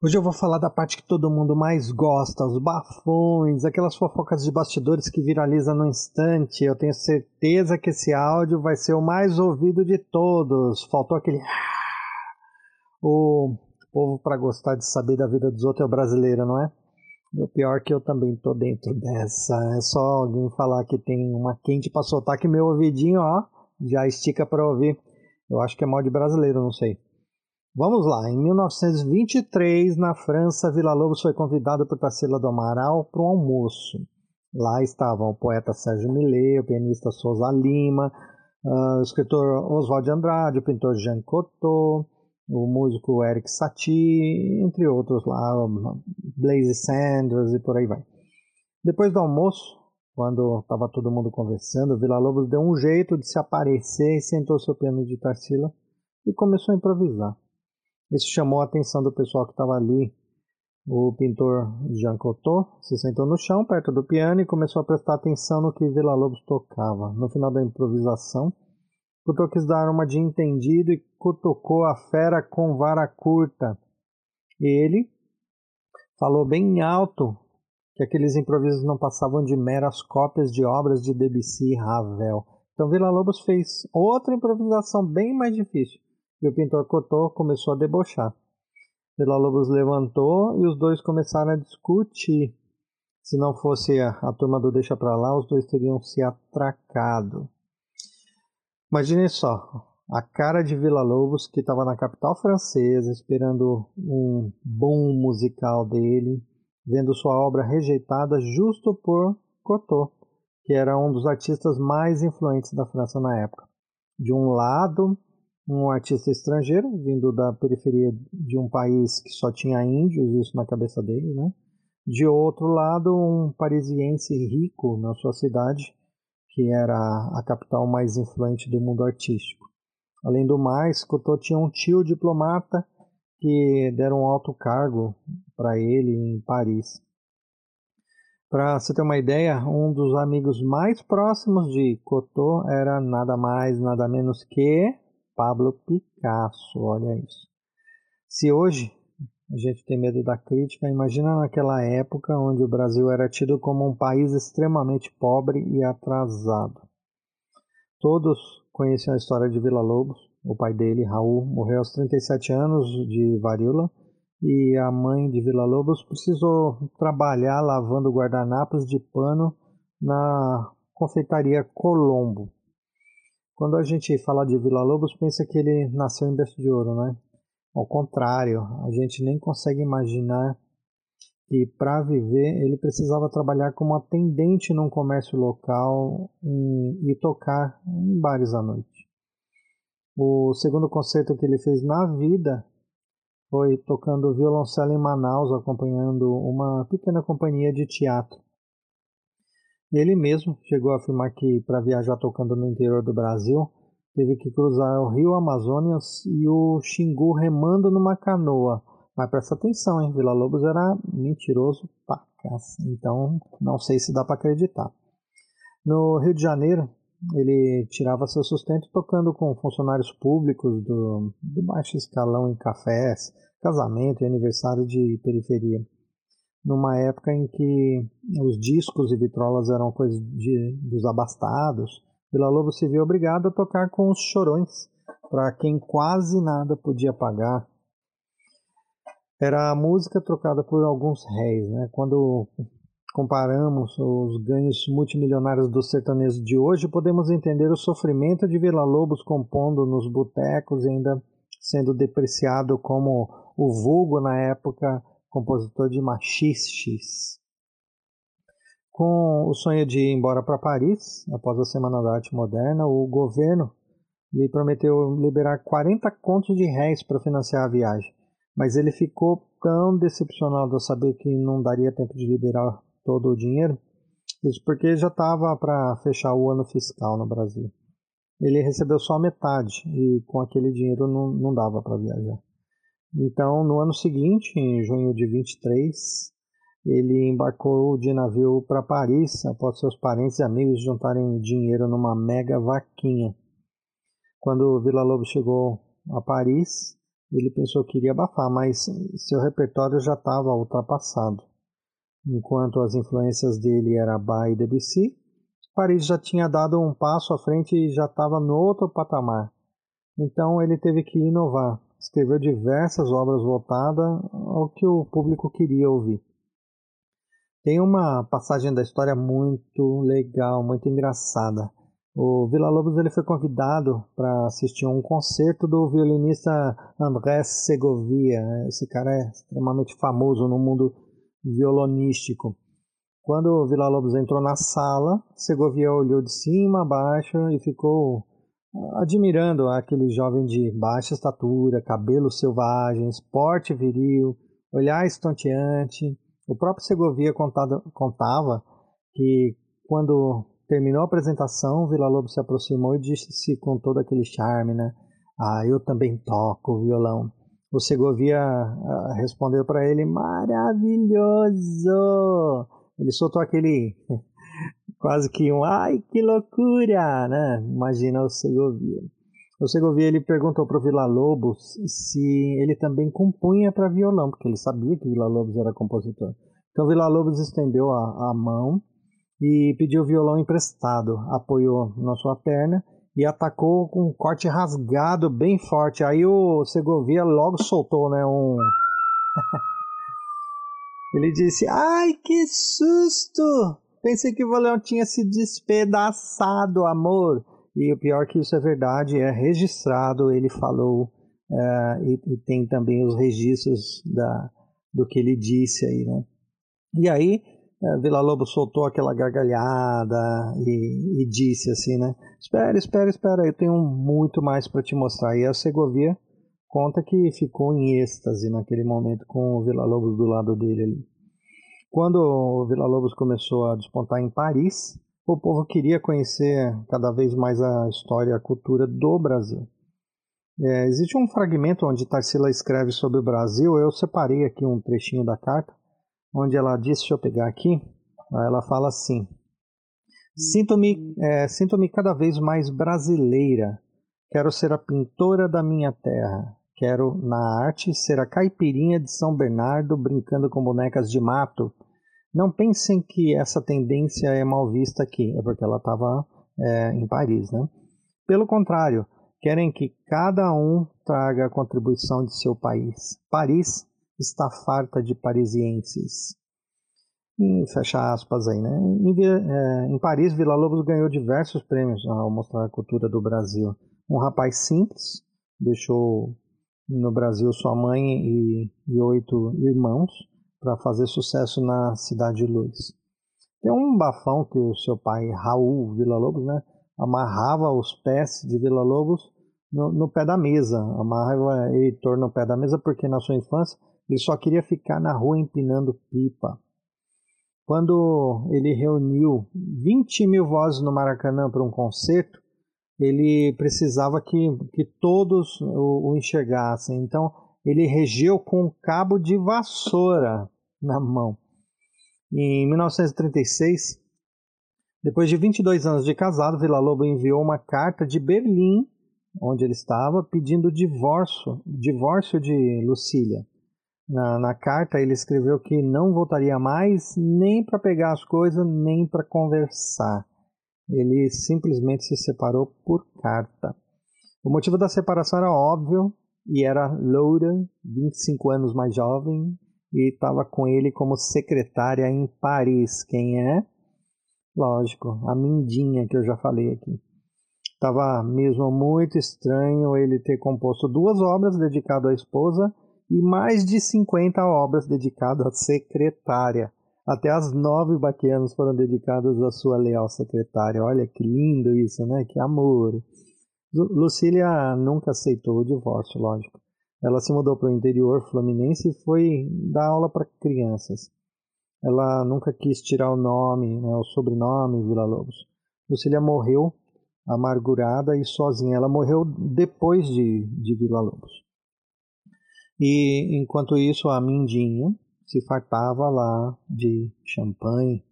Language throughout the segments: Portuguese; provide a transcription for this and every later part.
Hoje eu vou falar da parte que todo mundo mais gosta, os bafões, aquelas fofocas de bastidores que viralizam no instante. Eu tenho certeza que esse áudio vai ser o mais ouvido de todos. Faltou aquele. O povo para gostar de saber da vida dos outros é o brasileiro, não é? E o pior é que eu também tô dentro dessa. É só alguém falar que tem uma quente para soltar que meu ouvidinho, ó, já estica para ouvir. Eu acho que é mal de brasileiro, não sei. Vamos lá, em 1923, na França, Vila Lobos foi convidado por Tarsila do Amaral para um almoço. Lá estavam o poeta Sérgio Millet, o pianista Souza Lima, uh, o escritor Oswald de Andrade, o pintor Jean Cocteau, o músico Eric Satie, entre outros lá, Blaze Sanders e por aí vai. Depois do almoço, quando estava todo mundo conversando, Vila Lobos deu um jeito de se aparecer e sentou seu piano de Tarsila e começou a improvisar. Isso chamou a atenção do pessoal que estava ali. O pintor Jean Cocteau se sentou no chão, perto do piano, e começou a prestar atenção no que Vila Lobos tocava. No final da improvisação, Cocteau quis dar uma de entendido e cutucou a fera com vara curta. Ele falou bem alto que aqueles improvisos não passavam de meras cópias de obras de Debussy e Ravel. Então Vila Lobos fez outra improvisação bem mais difícil e o pintor Cotô começou a debochar. Vila Lobos levantou e os dois começaram a discutir. Se não fosse a, a turma do Deixa Pra Lá, os dois teriam se atracado. Imagine só, a cara de Vila Lobos, que estava na capital francesa, esperando um bom musical dele, vendo sua obra rejeitada justo por Cotô, que era um dos artistas mais influentes da França na época. De um lado, um artista estrangeiro, vindo da periferia de um país que só tinha índios, isso na cabeça deles, né? De outro lado, um parisiense rico na sua cidade, que era a capital mais influente do mundo artístico. Além do mais, Couto tinha um tio diplomata que deram um alto cargo para ele em Paris. Para você ter uma ideia, um dos amigos mais próximos de Cotô era nada mais, nada menos que Pablo Picasso, olha isso. Se hoje a gente tem medo da crítica, imagina naquela época onde o Brasil era tido como um país extremamente pobre e atrasado. Todos conheciam a história de Vila Lobos. O pai dele, Raul, morreu aos 37 anos de varíola e a mãe de Vila Lobos precisou trabalhar lavando guardanapos de pano na confeitaria Colombo. Quando a gente fala de Vila Lobos, pensa que ele nasceu em berço de ouro, né? Ao contrário, a gente nem consegue imaginar que para viver ele precisava trabalhar como atendente num comércio local e, e tocar em bares à noite. O segundo concerto que ele fez na vida foi tocando violoncelo em Manaus, acompanhando uma pequena companhia de teatro. Ele mesmo chegou a afirmar que para viajar tocando no interior do Brasil, teve que cruzar o rio Amazonas e o Xingu remando numa canoa. Mas presta atenção, hein? Vila Lobos era mentiroso pra Então, não sei se dá para acreditar. No Rio de Janeiro, ele tirava seu sustento tocando com funcionários públicos do, do baixo escalão em cafés, casamento e aniversário de periferia numa época em que os discos e vitrolas eram coisas de, dos abastados, Vila Lobo se viu obrigado a tocar com os chorões, para quem quase nada podia pagar. Era a música trocada por alguns réis. Né? Quando comparamos os ganhos multimilionários dos sertanejos de hoje, podemos entender o sofrimento de Vila Lobos compondo nos botecos e ainda sendo depreciado como o vulgo na época compositor de machistes. Com o sonho de ir embora para Paris, após a Semana da Arte Moderna, o governo lhe prometeu liberar 40 contos de réis para financiar a viagem, mas ele ficou tão decepcionado ao saber que não daria tempo de liberar todo o dinheiro, isso porque já estava para fechar o ano fiscal no Brasil. Ele recebeu só a metade e com aquele dinheiro não, não dava para viajar. Então, no ano seguinte, em junho de 23, ele embarcou de navio para Paris após seus parentes e amigos juntarem dinheiro numa mega vaquinha. Quando Vila Lobos chegou a Paris, ele pensou que iria abafar, mas seu repertório já estava ultrapassado. Enquanto as influências dele eram Bach e Debussy, Paris já tinha dado um passo à frente e já estava no outro patamar. Então ele teve que inovar. Escreveu diversas obras voltadas ao que o público queria ouvir. Tem uma passagem da história muito legal, muito engraçada. O Vila Lobos ele foi convidado para assistir um concerto do violinista André Segovia. Esse cara é extremamente famoso no mundo violonístico. Quando o Vila Lobos entrou na sala, Segovia olhou de cima a baixo e ficou admirando aquele jovem de baixa estatura, cabelo selvagem, porte viril, olhar estonteante. O próprio Segovia contado, contava que quando terminou a apresentação, Vila Lobo se aproximou e disse com todo aquele charme, né? Ah, eu também toco violão. O Segovia uh, respondeu para ele: maravilhoso! Ele soltou aquele quase que um ai que loucura, né? Imagina o Segovia. O Segovia ele perguntou para o Vila Lobos se ele também compunha para violão, porque ele sabia que Vila Lobos era compositor. Então Vila Lobos estendeu a, a mão e pediu o violão emprestado, apoiou na sua perna e atacou com um corte rasgado bem forte. Aí o Segovia logo soltou, né, um Ele disse: "Ai, que susto! Pensei que o violão tinha se despedaçado, amor." E o pior que isso é verdade, é registrado, ele falou, é, e, e, tem também os registros da, do que ele disse aí, né? E aí, é, Vila Lobo soltou aquela gargalhada e, e, disse assim, né? Espera, espera, espera, eu tenho muito mais para te mostrar. E a Segovia conta que ficou em êxtase naquele momento com o Vila Lobos do lado dele ali. Quando o Vila Lobos começou a despontar em Paris, o povo queria conhecer cada vez mais a história e a cultura do Brasil. É, existe um fragmento onde Tarsila escreve sobre o Brasil, eu separei aqui um trechinho da carta, onde ela diz, deixa eu pegar aqui, ela fala assim, Sinto-me é, sinto cada vez mais brasileira, quero ser a pintora da minha terra, quero na arte ser a caipirinha de São Bernardo brincando com bonecas de mato, não pensem que essa tendência é mal vista aqui, é porque ela estava é, em Paris, né? Pelo contrário, querem que cada um traga a contribuição de seu país. Paris está farta de parisienses. E fecha aspas aí, né? Em, é, em Paris, Vila Lobos ganhou diversos prêmios ao mostrar a cultura do Brasil. Um rapaz simples, deixou no Brasil sua mãe e, e oito irmãos, para fazer sucesso na Cidade de Luz. Tem um bafão que o seu pai, Raul Vila Lobos, né, amarrava os pés de Vila Lobos no, no pé da mesa. Amarrava Heitor no pé da mesa porque na sua infância ele só queria ficar na rua empinando pipa. Quando ele reuniu 20 mil vozes no Maracanã para um concerto, ele precisava que, que todos o, o enxergassem. Então, ele regeu com um cabo de vassoura na mão. Em 1936, depois de 22 anos de casado, Vila Lobo enviou uma carta de Berlim, onde ele estava, pedindo divórcio, divórcio de Lucília. Na, na carta ele escreveu que não voltaria mais nem para pegar as coisas, nem para conversar. Ele simplesmente se separou por carta. O motivo da separação era óbvio, e era loura, 25 anos mais jovem, e estava com ele como secretária em Paris. Quem é? Lógico, a Mindinha que eu já falei aqui. Estava mesmo muito estranho ele ter composto duas obras dedicadas à esposa e mais de 50 obras dedicadas à secretária. Até as nove baquianos foram dedicadas à sua leal secretária. Olha que lindo isso, né? Que amor. Lucília nunca aceitou o divórcio, lógico. Ela se mudou para o interior fluminense e foi dar aula para crianças. Ela nunca quis tirar o nome, né, o sobrenome Vila Lobos. Lucília morreu amargurada e sozinha. Ela morreu depois de, de Vila Lobos. E enquanto isso, a Mindinha se fartava lá de champanhe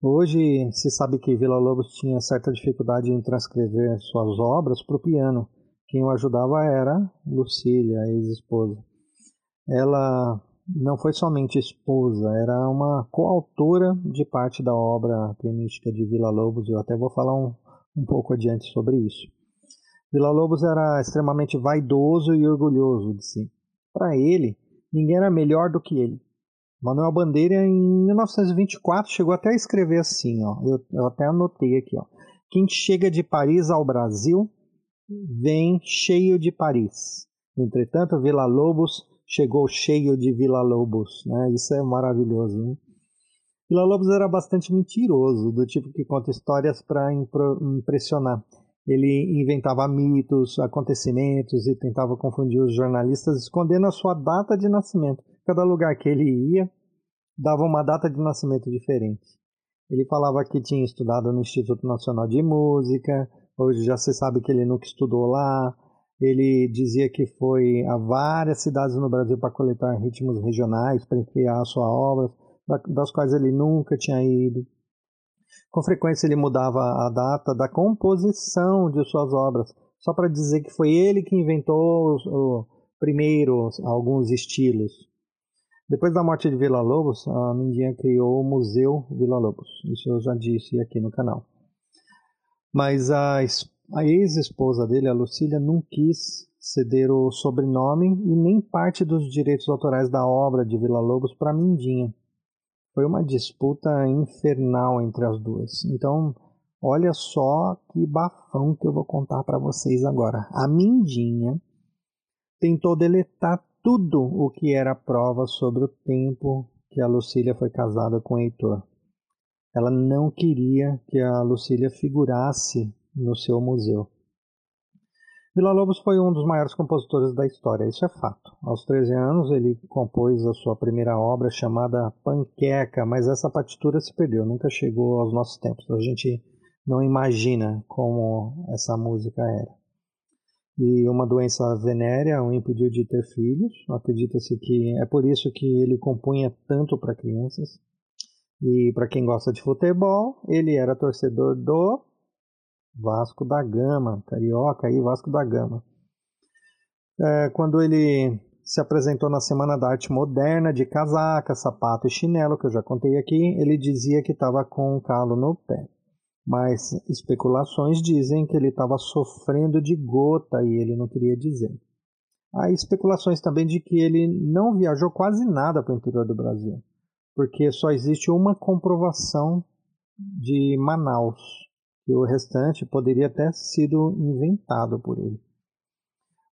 Hoje se sabe que Vila Lobos tinha certa dificuldade em transcrever suas obras para o piano, Quem o ajudava era Lucília, ex-esposa. Ela não foi somente esposa, era uma coautora de parte da obra pianística de Vila Lobos. Eu até vou falar um, um pouco adiante sobre isso. Vila Lobos era extremamente vaidoso e orgulhoso de si. Para ele, ninguém era melhor do que ele. Manuel Bandeira, em 1924, chegou até a escrever assim, ó, eu, eu até anotei aqui, ó, quem chega de Paris ao Brasil vem cheio de Paris. Entretanto, Vila Lobos chegou cheio de Vila Lobos, né? Isso é maravilhoso, né? Vila Lobos era bastante mentiroso, do tipo que conta histórias para impressionar. Ele inventava mitos, acontecimentos e tentava confundir os jornalistas, escondendo a sua data de nascimento. Cada lugar que ele ia dava uma data de nascimento diferente. Ele falava que tinha estudado no Instituto Nacional de Música, hoje já se sabe que ele nunca estudou lá. Ele dizia que foi a várias cidades no Brasil para coletar ritmos regionais, para criar sua obra, das quais ele nunca tinha ido. Com frequência ele mudava a data da composição de suas obras, só para dizer que foi ele que inventou o primeiro alguns estilos. Depois da morte de Vila Lobos, a Mindinha criou o Museu Vila Lobos. Isso eu já disse aqui no canal. Mas a, a ex-esposa dele, a Lucília, não quis ceder o sobrenome e nem parte dos direitos autorais da obra de Vila Lobos para Mindinha. Foi uma disputa infernal entre as duas. Então, olha só que bafão que eu vou contar para vocês agora. A Mindinha tentou deletar tudo o que era prova sobre o tempo que a Lucília foi casada com o Heitor. Ela não queria que a Lucília figurasse no seu museu. Vila Lobos foi um dos maiores compositores da história, isso é fato. Aos 13 anos ele compôs a sua primeira obra chamada Panqueca, mas essa partitura se perdeu, nunca chegou aos nossos tempos. A gente não imagina como essa música era. E uma doença venérea o impediu de ter filhos. Acredita-se que é por isso que ele compunha tanto para crianças. E para quem gosta de futebol, ele era torcedor do Vasco da Gama, carioca e Vasco da Gama. É, quando ele se apresentou na Semana da Arte Moderna de casaca, sapato e chinelo, que eu já contei aqui, ele dizia que estava com um calo no pé. Mas especulações dizem que ele estava sofrendo de gota e ele não queria dizer. Há especulações também de que ele não viajou quase nada para o interior do Brasil, porque só existe uma comprovação de Manaus, e o restante poderia ter sido inventado por ele.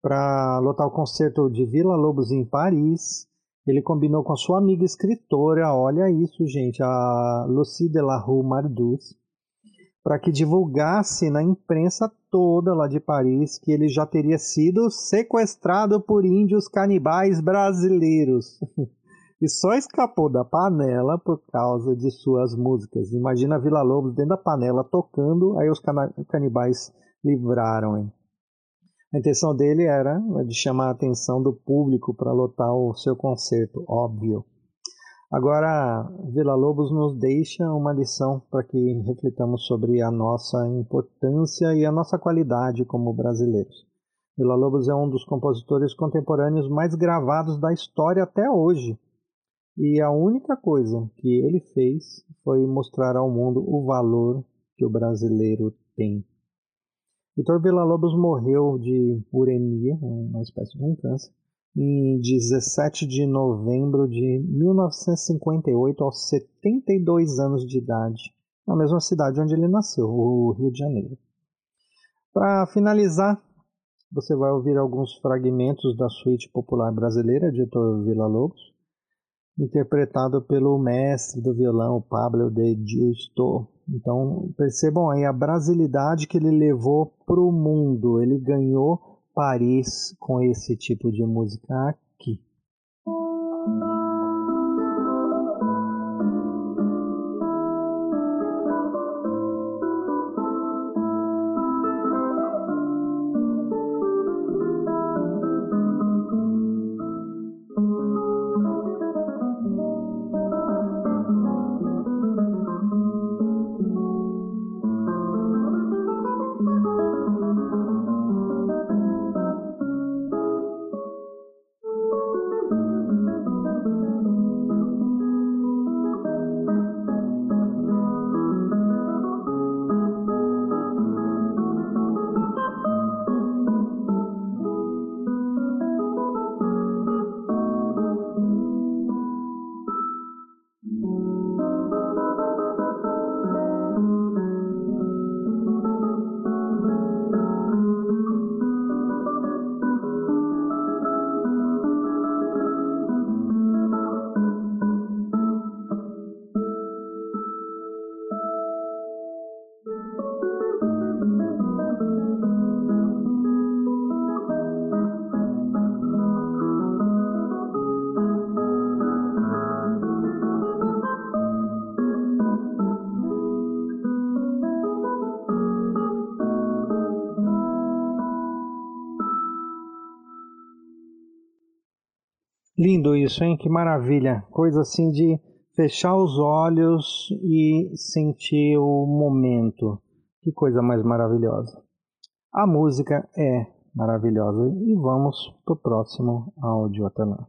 Para lotar o concerto de Vila Lobos em Paris, ele combinou com sua amiga escritora, olha isso, gente, a Lucie de la Rue Mardus, para que divulgasse na imprensa toda lá de Paris que ele já teria sido sequestrado por índios canibais brasileiros. e só escapou da panela por causa de suas músicas. Imagina Vila Lobos dentro da panela tocando, aí os canibais livraram hein? A intenção dele era de chamar a atenção do público para lotar o seu concerto, óbvio. Agora, Vila Lobos nos deixa uma lição para que reflitamos sobre a nossa importância e a nossa qualidade como brasileiros. Vila Lobos é um dos compositores contemporâneos mais gravados da história até hoje. E a única coisa que ele fez foi mostrar ao mundo o valor que o brasileiro tem. Vitor Villa-Lobos morreu de uremia, uma espécie de um câncer, em 17 de novembro de 1958, aos 72 anos de idade, na mesma cidade onde ele nasceu, o Rio de Janeiro. Para finalizar, você vai ouvir alguns fragmentos da suíte popular brasileira de Vitor Villa-Lobos, interpretado pelo mestre do violão, Pablo de Giusto. Então, percebam aí a brasilidade que ele levou para o mundo. Ele ganhou Paris com esse tipo de música Lindo isso, hein? Que maravilha. Coisa assim de fechar os olhos e sentir o momento. Que coisa mais maravilhosa. A música é maravilhosa. E vamos pro próximo áudio. Lá.